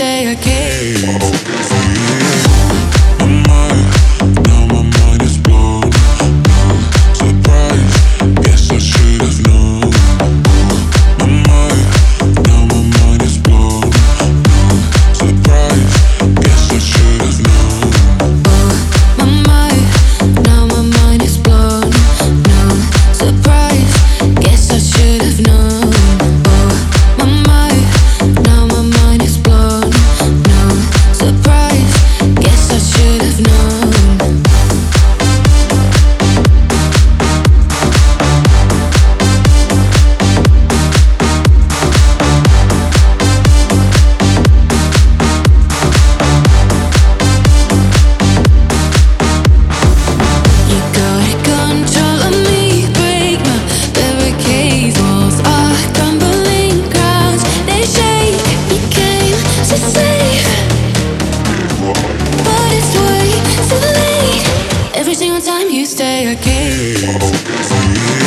stay a okay. yeah.